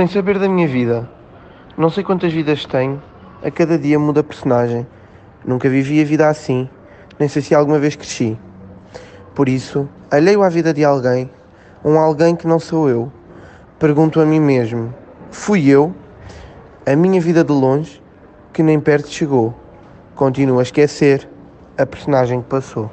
sem saber da minha vida. Não sei quantas vidas tenho, a cada dia muda a personagem. Nunca vivi a vida assim, nem sei se alguma vez cresci. Por isso, alheio à vida de alguém, um alguém que não sou eu, pergunto a mim mesmo: fui eu? A minha vida de longe, que nem perto chegou. Continuo a esquecer a personagem que passou.